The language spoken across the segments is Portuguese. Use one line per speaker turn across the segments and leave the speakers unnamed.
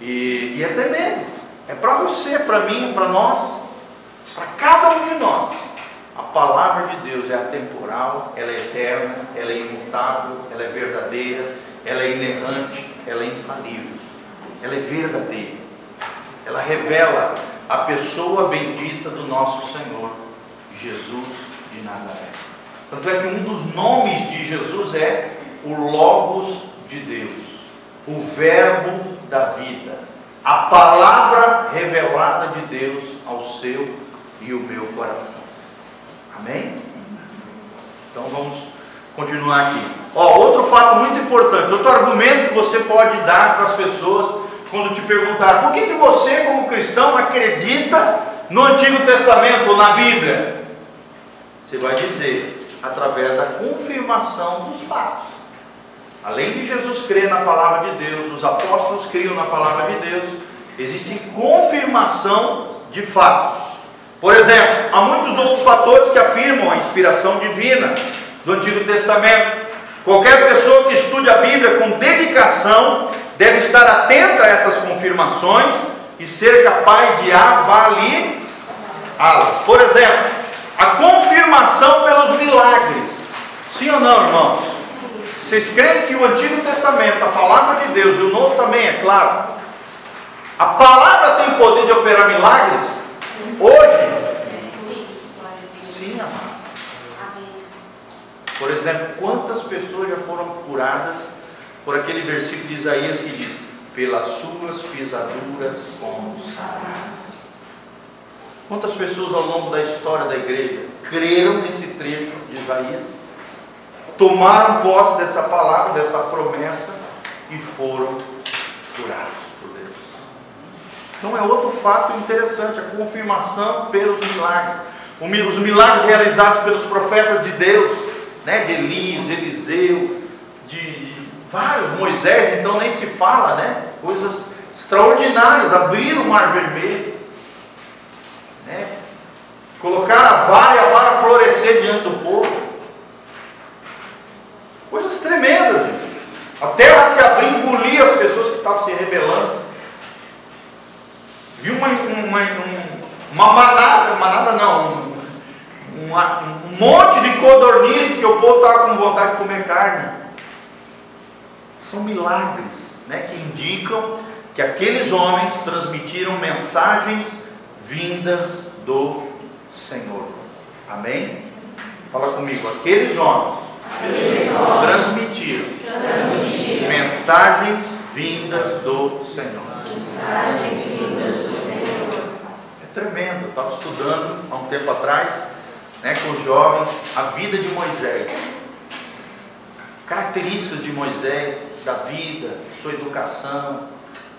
E, e é tremendo. É para você, para mim, para nós, para cada um de nós. A palavra de Deus é atemporal, ela é eterna, ela é imutável, ela é verdadeira, ela é inerrante, ela é infalível, ela é verdadeira. Ela revela a pessoa bendita do nosso Senhor, Jesus de Nazaré. Tanto é que um dos nomes de Jesus é o Logos de Deus, o Verbo da vida, a palavra revelada de Deus ao seu e o meu coração. Amém? Então vamos continuar aqui. Ó, outro fato muito importante, outro argumento que você pode dar para as pessoas quando te perguntar por que, que você, como cristão, acredita no Antigo Testamento ou na Bíblia? Você vai dizer, através da confirmação dos fatos. Além de Jesus crer na palavra de Deus, os apóstolos criam na palavra de Deus, existe confirmação de fatos. Por exemplo, há muitos outros fatores que afirmam a inspiração divina do Antigo Testamento. Qualquer pessoa que estude a Bíblia com dedicação deve estar atenta a essas confirmações e ser capaz de avaliá-las. Por exemplo, a confirmação pelos milagres. Sim ou não, irmãos? Vocês creem que o Antigo Testamento, a palavra de Deus e o Novo também, é claro. A palavra tem poder de operar milagres? Hoje? Sim, amado. Por exemplo, quantas pessoas já foram curadas por aquele versículo de Isaías que diz: Pelas suas pisaduras fomos sarados. Quantas pessoas ao longo da história da igreja creram nesse trecho de Isaías, tomaram posse dessa palavra, dessa promessa e foram curados por Deus? Então é outro fato interessante, a confirmação pelos milagres. Os milagres realizados pelos profetas de Deus, né, de Elias, de Eliseu, de, vários, Moisés, então nem se fala, né? Coisas extraordinárias, abrir o mar vermelho, né? Colocar a vara e a vara florescer diante do povo. Coisas tremendas, gente. A terra se abrir, engolir as pessoas que estavam se rebelando. Viu uma, uma, uma manada, manada não, uma, um monte de codorniz, que o povo estava com vontade de comer carne. São milagres né, que indicam que aqueles homens transmitiram mensagens vindas do Senhor. Amém? Fala comigo, aqueles homens, transmitiram mensagens vindas do Senhor. Mensagens vindas do Senhor. É tremendo, eu estava estudando há um tempo atrás né, com os jovens a vida de Moisés. Características de Moisés, da vida, sua educação,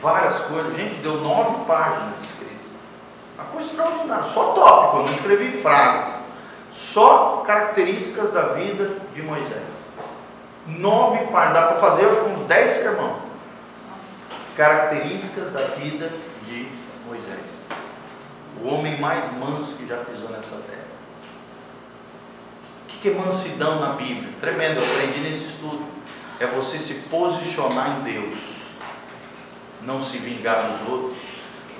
várias coisas. Gente, deu nove páginas escritas. Uma coisa extraordinária. Só tópico, eu não escrevi frases. Só características da vida de Moisés. Nove páginas. Dá para fazer acho, uns dez sermão. Características da vida de Moisés. O homem mais manso que já pisou nessa terra. O que é mansidão na Bíblia? Tremendo, eu aprendi nesse estudo. É você se posicionar em Deus. Não se vingar dos outros.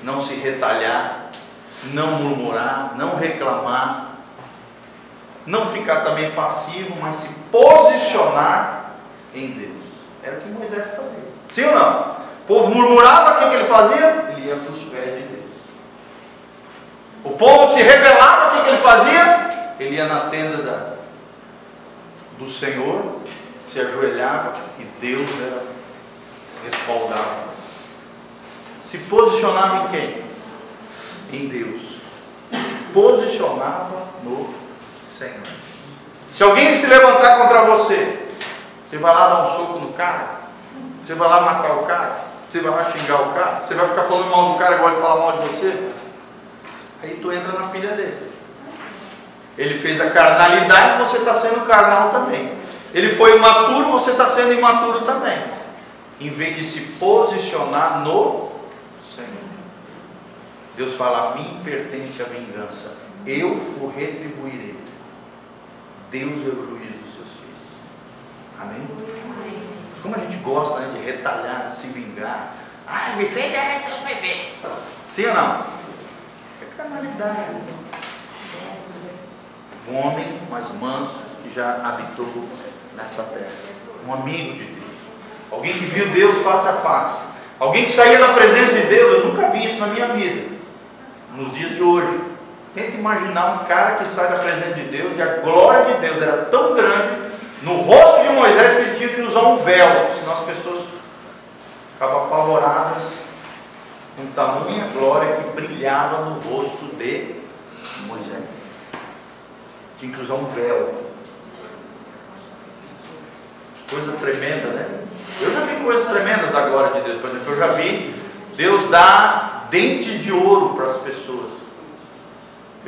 Não se retalhar. Não murmurar. Não reclamar. Não ficar também passivo, mas se posicionar em Deus. Era o que Moisés fazia. Sim ou não? O povo murmurava, o que, ele fazia? Ele ia para os pés de Deus. O povo se rebelava, o que, ele fazia? Ele ia na tenda da, do Senhor, se ajoelhava e Deus era respaldava. Se posicionava em quem? Em Deus. Posicionava no Senhor. Se alguém se levantar contra você, você vai lá dar um soco no cara? Você vai lá matar o cara? Você vai lá xingar o cara? Você vai ficar falando mal do cara igual ele fala mal de você? Aí tu entra na pilha dele. Ele fez a carnalidade, você está sendo carnal também. Ele foi imaturo, você está sendo imaturo também. Em vez de se posicionar no Senhor. Deus fala: A mim pertence a vingança, eu o retribuirei. Deus é o juiz dos seus filhos. Amém? Como a gente gosta né, de retalhar, de se vingar. Ah, me fez, é, então vai ver. Sim ou não? Isso é carnalidade. Um homem mais manso que já habitou nessa terra. Um amigo de Deus. Alguém que viu Deus face a face. Alguém que saía da presença de Deus. Eu nunca vi isso na minha vida. Nos dias de hoje. Tenta imaginar um cara que sai da presença de Deus e a glória de Deus era tão grande no rosto de Moisés que ele tinha que usar um véu, senão as pessoas ficavam apavoradas com tamanha glória que brilhava no rosto de Moisés. Tinha que usar um véu. Coisa tremenda, né? Eu já vi coisas tremendas da glória de Deus. Por exemplo, eu já vi Deus dar dentes de ouro para as pessoas.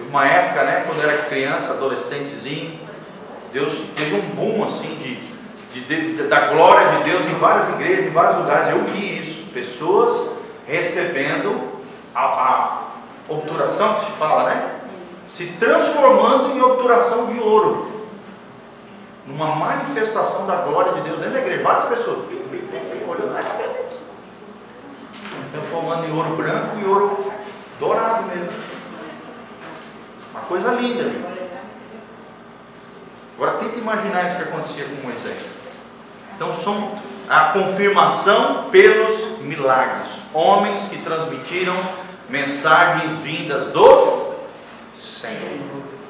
Teve uma época, né, quando eu era criança, adolescentezinho, Deus teve um boom assim de, de, de, da glória de Deus em várias igrejas, em vários lugares. Eu vi isso, pessoas recebendo a, a obturação que se fala, né? Se transformando em obturação de ouro. Numa manifestação da glória de Deus dentro da igreja. Várias pessoas. Olhando na cabeça. Transformando em ouro branco e ouro dourado mesmo. Uma coisa linda. Agora tenta imaginar isso que acontecia com Moisés. Então são a confirmação pelos milagres. Homens que transmitiram mensagens vindas do Senhor.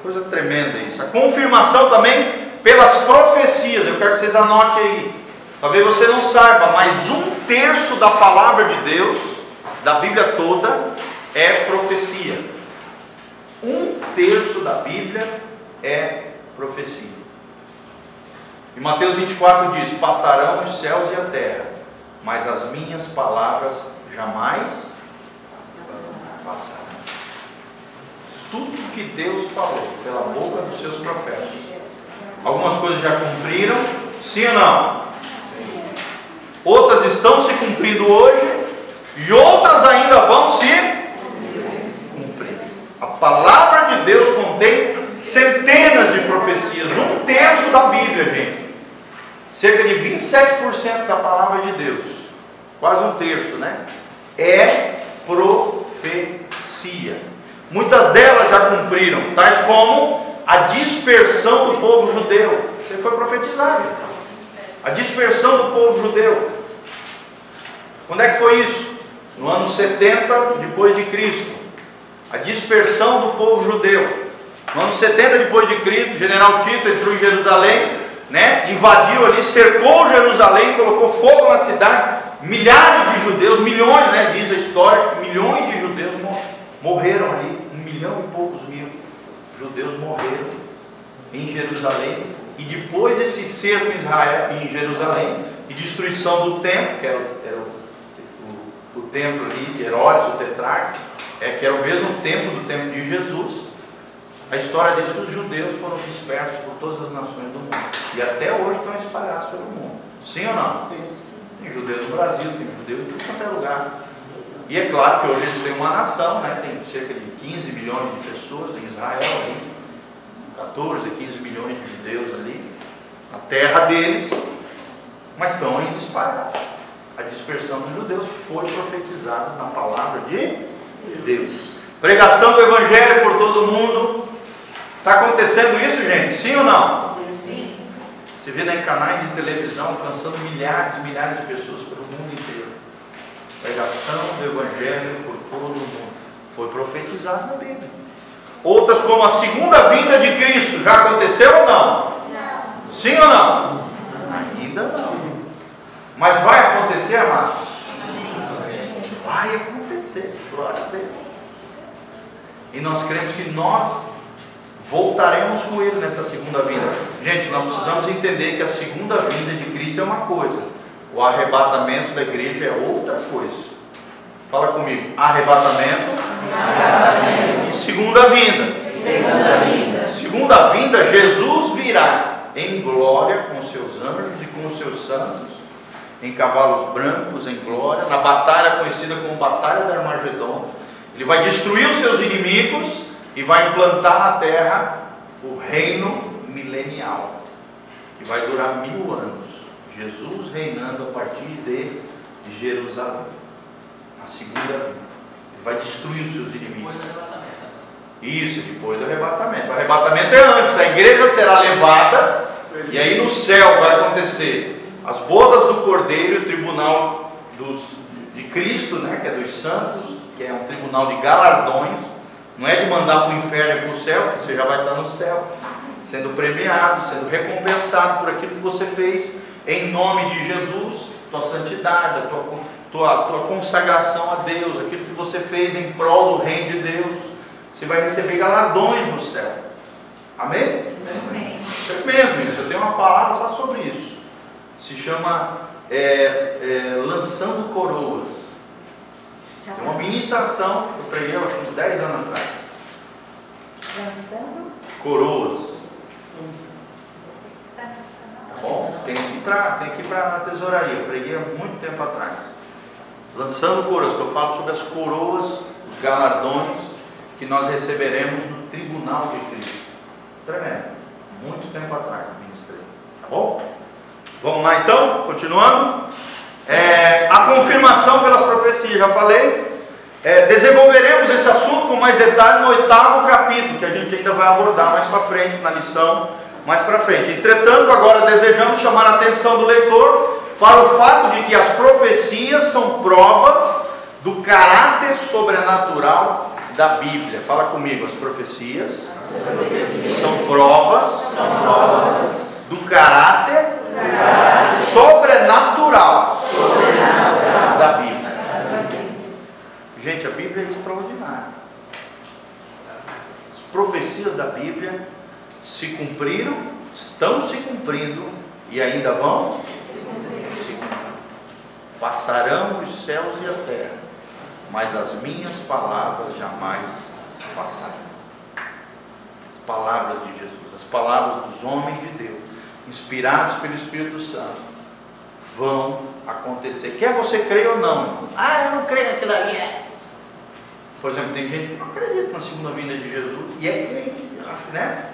Coisa tremenda isso. A confirmação também pelas profecias. Eu quero que vocês anotem aí. Talvez você não saiba, mas um terço da palavra de Deus, da Bíblia toda, é profecia. Um terço da Bíblia é profecia. E Mateus 24 diz: Passarão os céus e a terra, mas as minhas palavras jamais passarão. Tudo que Deus falou pela boca dos seus profetas. Algumas coisas já cumpriram, sim ou não? Outras estão se cumprindo hoje e outras ainda vão se palavra de Deus contém centenas de profecias, um terço da Bíblia, gente. Cerca de 27% da palavra de Deus, quase um terço, né? É profecia. Muitas delas já cumpriram, tais como a dispersão do povo judeu. Você foi profetizado. A dispersão do povo judeu. Quando é que foi isso? No ano 70 depois de Cristo. A dispersão do povo judeu. No ano 70 depois de Cristo, o general Tito entrou em Jerusalém né, invadiu ali, cercou Jerusalém, colocou fogo na cidade, milhares de judeus, milhões, né, diz a história, milhões de judeus morreram ali, um milhão e poucos mil judeus morreram em Jerusalém, e depois desse cerco em Israel, em Jerusalém, e destruição do templo, que era, era o, o, o, templo ali de Herodes, o tetrarca, é, que era o mesmo templo do templo de Jesus, a história diz que os judeus foram dispersos por todas as nações do mundo. E até hoje estão espalhados pelo mundo. Sim ou não? Sim. Tem judeus no Brasil, tem judeu em tudo quanto é lugar. E é claro que hoje eles têm uma nação, né? tem cerca de 15 milhões de pessoas em Israel, ali, 14, 15 milhões de judeus ali, na terra deles, mas estão ainda espalhados. A dispersão dos judeus foi profetizada na palavra de Deus. Pregação do Evangelho por todo mundo, Está acontecendo isso, gente? Sim ou não? Sim. Você vê em canais de televisão alcançando milhares e milhares de pessoas pelo mundo inteiro. Pregação do Evangelho por todo mundo. Foi profetizado na Bíblia. Outras como a segunda vinda de Cristo. Já aconteceu ou não? Não. Sim ou não? Ainda não. Mas vai acontecer, amados? Vai acontecer. Glória a Deus. E nós cremos que nós voltaremos com Ele nessa segunda vinda. Gente, nós precisamos entender que a segunda vinda de Cristo é uma coisa, o arrebatamento da igreja é outra coisa. Fala comigo, arrebatamento, arrebatamento. e segunda vinda. Segunda vinda. Segunda vinda, Jesus virá em glória com seus anjos e com os seus santos, em cavalos brancos, em glória, na batalha conhecida como Batalha da Armagedon. Ele vai destruir os seus inimigos e vai implantar na terra o reino milenial, que vai durar mil anos. Jesus reinando a partir de Jerusalém. A segunda vinda. Ele vai destruir os seus inimigos.
Arrebatamento.
Isso, depois do arrebatamento. O arrebatamento é antes. A igreja será levada e aí no céu vai acontecer as bodas do Cordeiro e o tribunal dos, de Cristo, né, que é dos santos, que é um tribunal de galardões. Não é de mandar para o inferno e para o céu, porque você já vai estar no céu, sendo premiado, sendo recompensado por aquilo que você fez em nome de Jesus, tua santidade, a tua, tua, tua consagração a Deus, aquilo que você fez em prol do reino de Deus. Você vai receber galardões no céu. Amém?
Amém.
Tremendo isso, eu tenho uma palavra só sobre isso. Se chama é, é, Lançando Coroas. É uma
tá
ministração que eu preguei há uns 10 anos atrás.
lançando.
Coroas.
Tá
Tá bom? Tem que ir para pra tesouraria. Eu preguei há muito tempo atrás. Lançando coroas, que eu falo sobre as coroas, os galardões que nós receberemos no tribunal de Cristo. Tremendo. Muito tempo atrás, ministrei. Tá bom? Vamos lá então, continuando. É, a confirmação pelas profecias, já falei. É, desenvolveremos esse assunto com mais detalhe no oitavo capítulo, que a gente ainda vai abordar mais para frente, na lição mais para frente. Entretanto, agora desejamos chamar a atenção do leitor para o fato de que as profecias são provas do caráter sobrenatural da Bíblia. Fala comigo, as profecias são provas do caráter sobrenatural da Bíblia. Gente, a Bíblia é extraordinária. As profecias da Bíblia se cumpriram, estão se cumprindo e ainda vão se cumprir. Passarão os céus e a terra, mas as minhas palavras jamais passarão. As palavras de Jesus, as palavras dos homens de Deus, inspirados pelo Espírito Santo, vão acontecer. Quer você creia ou não. Ah, eu não creio naquilo ali. é. Por exemplo, tem gente que não acredita na segunda vinda de Jesus e é crente, né?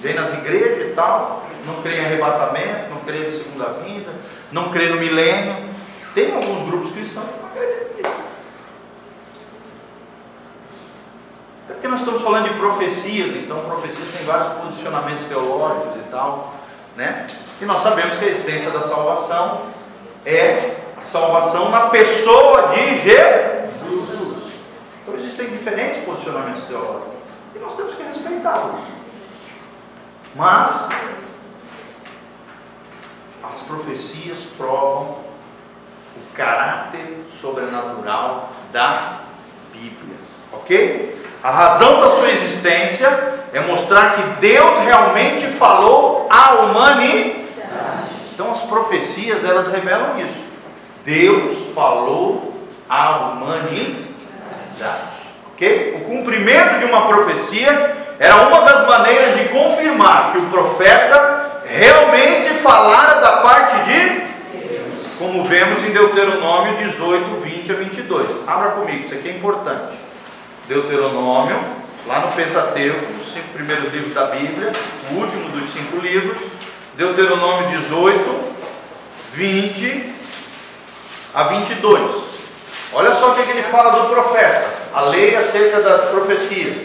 Vem nas igrejas e tal, não crê em arrebatamento, não crê na segunda vinda, não crê no milênio. Tem alguns grupos cristãos que não acreditam nisso. Até porque nós estamos falando de profecias, então profecias têm vários posicionamentos teológicos e tal, né? E nós sabemos que a essência da salvação é a salvação na pessoa de Jesus. Então existem diferentes posicionamentos teológicos e nós temos que respeitá-los. Mas as profecias provam o caráter sobrenatural da Bíblia, ok? A razão da sua existência é mostrar que Deus realmente falou à humanidade. Então as profecias elas revelam isso. Deus falou à humanidade. Ok? O cumprimento de uma profecia era uma das maneiras de confirmar que o profeta realmente falara da parte de como vemos em Deuteronômio 18, 20 a 22. Abra comigo, isso aqui é importante. Deuteronômio, lá no Pentateuco, os cinco primeiros livros da Bíblia, o último dos cinco livros, Deuteronômio 18, 20 a 22. Olha só o que, ele fala do profeta, a lei acerca das profecias.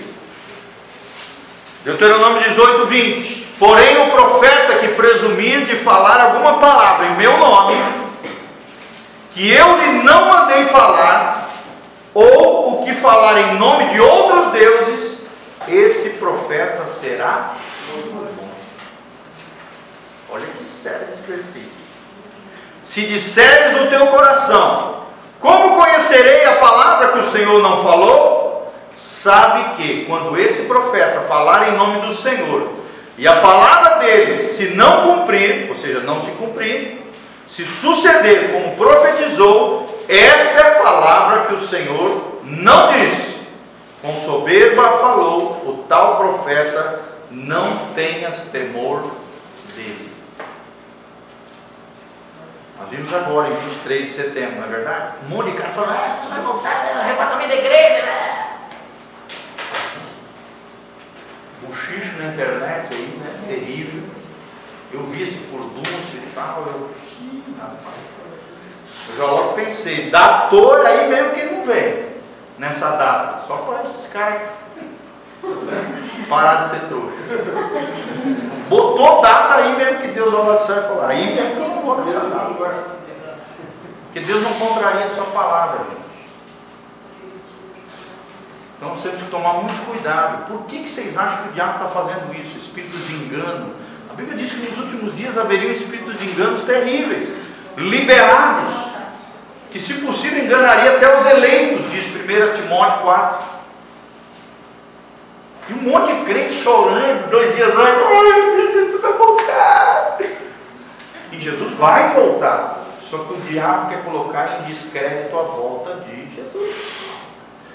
Deuteronômio 18, 20. Porém, o profeta que presumir de falar alguma palavra em meu nome, que eu lhe não mandei falar, ou que falar em nome de outros deuses, esse profeta será. Olha que sério esse versículo. Se disseres no teu coração, como conhecerei a palavra que o Senhor não falou? Sabe que quando esse profeta falar em nome do Senhor, e a palavra dele se não cumprir, ou seja, não se cumprir, se suceder como profetizou, esta é a palavra que o Senhor não disse. Com soberba falou o tal profeta, não tenhas temor dele. Nós vimos agora, em 23 de setembro, não é verdade? Um monte de cara falando, ah, você vai voltar, é o arrebatamento da igreja, né? Buchicho na internet aí, né? Terrível. Eu vi esse furdúncio e tal, eu, ih, rapaz. Eu já logo pensei, datou, aí mesmo que não vem nessa data. Só para esses caras parar de ser trouxa. Botou data aí mesmo que Deus olha do céu e falou, aí mesmo que não vou data. Porque Deus não contraria a sua palavra. Então nós temos que tomar muito cuidado. Por que, que vocês acham que o diabo está fazendo isso? Espíritos de engano. A Bíblia diz que nos últimos dias haveriam espíritos de enganos terríveis, liberados que se possível enganaria até os eleitos, diz 1 Timóteo 4. E um monte de crente chorando, dois dias antes, ai, Jesus vai voltar. E Jesus vai voltar. Só que o diabo quer colocar em descrédito a volta de Jesus.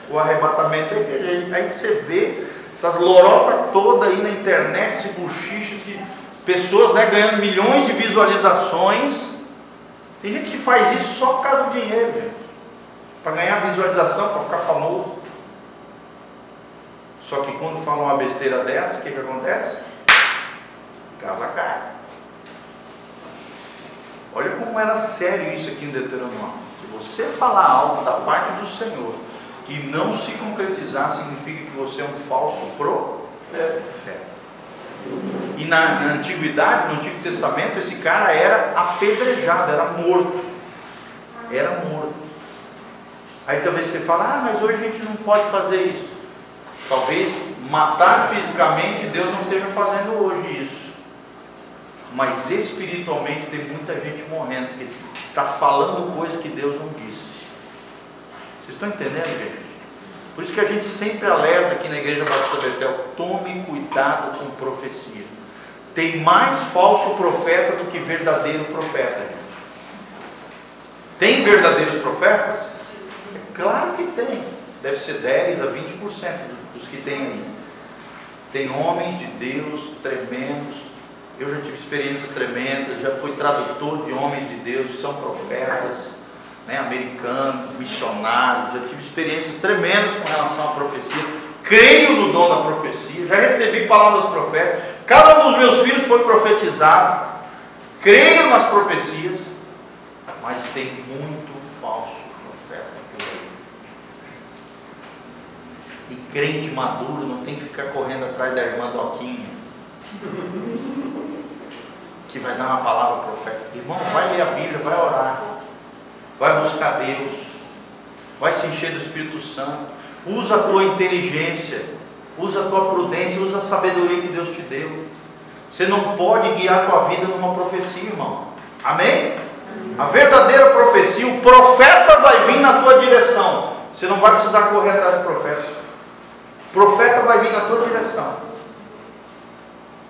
O arrebatamento é igreja. Aí você vê essas lorotas todas aí na internet, esse buchiche, esse, pessoas né, ganhando milhões de visualizações tem gente que faz isso só por causa do dinheiro. Para ganhar visualização, para ficar famoso. Só que quando falam uma besteira dessa, o que, que acontece? Casa cai. Olha como era sério isso aqui em Deuteronômio. Se você falar algo da parte do Senhor e não se concretizar, significa que você é um falso profeta. E na, na, antiguidade, no Antigo Testamento, esse cara era apedrejado, era morto. Era morto. Aí talvez você fale, ah, mas hoje a gente não pode fazer isso. Talvez matar fisicamente Deus não esteja fazendo hoje isso. Mas espiritualmente tem muita gente morrendo, porque está falando coisa que Deus não disse. Vocês estão entendendo, gente? Por isso que a gente sempre alerta aqui na Igreja Batista Betel, tome cuidado com profecia. Tem mais falso profeta do que verdadeiro profeta. Tem verdadeiros profetas? É claro que tem. Deve ser 10 a 20% dos que tem aí. Tem homens de Deus tremendos. Eu já tive experiências tremendas, já fui tradutor de homens de Deus, são profetas né, americanos, missionários, eu tive experiências tremendas com relação à profecia, creio no dom da profecia, já recebi palavras proféticas, cada um dos meus filhos foi profetizado, creio nas profecias, mas tem muito falso profeta. E crente maduro não tem que ficar correndo atrás da irmã Doquinha. que vai dar uma palavra profética. Irmão, vai ler a Bíblia, vai orar vai buscar Deus, vai se encher do Espírito Santo, usa a tua inteligência, usa a tua prudência, usa a sabedoria que Deus te deu. Você não pode guiar a tua vida numa profecia, irmão. Amém? A verdadeira profecia, o profeta vai vir na tua direção. Você não vai precisar correr atrás do profeta. O profeta vai vir na tua direção.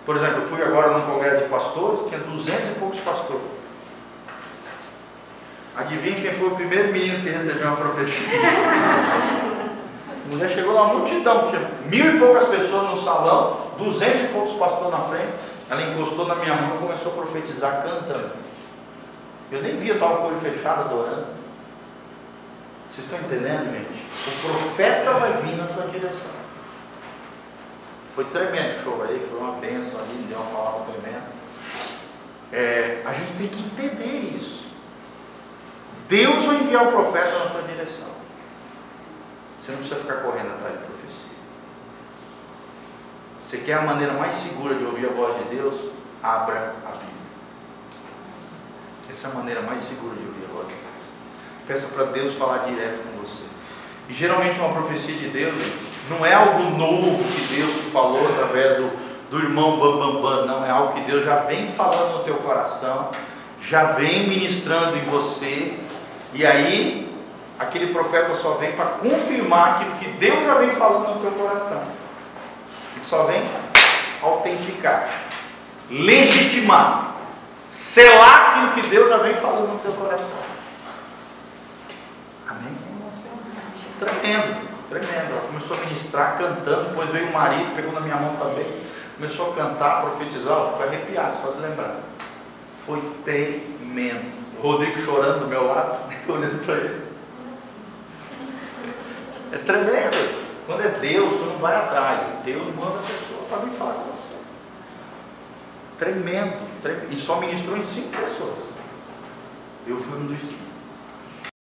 Por exemplo, eu fui agora num congresso de pastores, tinha duzentos e poucos pastores. Adivinha quem foi o primeiro menino que recebeu uma profecia? A mulher chegou uma multidão, tinha mil e poucas pessoas no salão, duzentos e poucos pastores na frente. Ela encostou na minha mão e começou a profetizar cantando. Eu nem vi, eu estava com o olho fechado adorando. Vocês estão entendendo, gente? O profeta vai vir na tua direção. Foi tremendo o show aí, foi uma benção ali, deu uma palavra tremenda. É, a gente tem que entender isso. Deus vai enviar o profeta na tua direção. Você não precisa ficar correndo atrás de profecia. Você quer a maneira mais segura de ouvir a voz de Deus? Abra a Bíblia. Essa é a maneira mais segura de ouvir a voz de Deus. Peça para Deus falar direto com você. E geralmente uma profecia de Deus não é algo novo que Deus falou através do, do irmão Bambambam, bam, bam, não, é algo que Deus já vem falando no teu coração, já vem ministrando em você, e aí, aquele profeta só vem para confirmar aquilo que Deus já vem falando no teu coração. E só vem autenticar, legitimar, selar aquilo que Deus já vem falando no teu coração. Amém? Tremendo, tremendo. Ela começou a ministrar cantando, depois veio o marido, pegou na minha mão também, começou a cantar, profetizar, ela ficou arrepiada, só de lembrar. Foi tremendo. Rodrigo chorando do meu lado, olhando para ele. É tremendo. Quando é Deus, tu não vai atrás. Deus manda a pessoa para vir falar com você. Tremendo, tremendo. E só ministrou em cinco pessoas. Eu fui um dos cinco.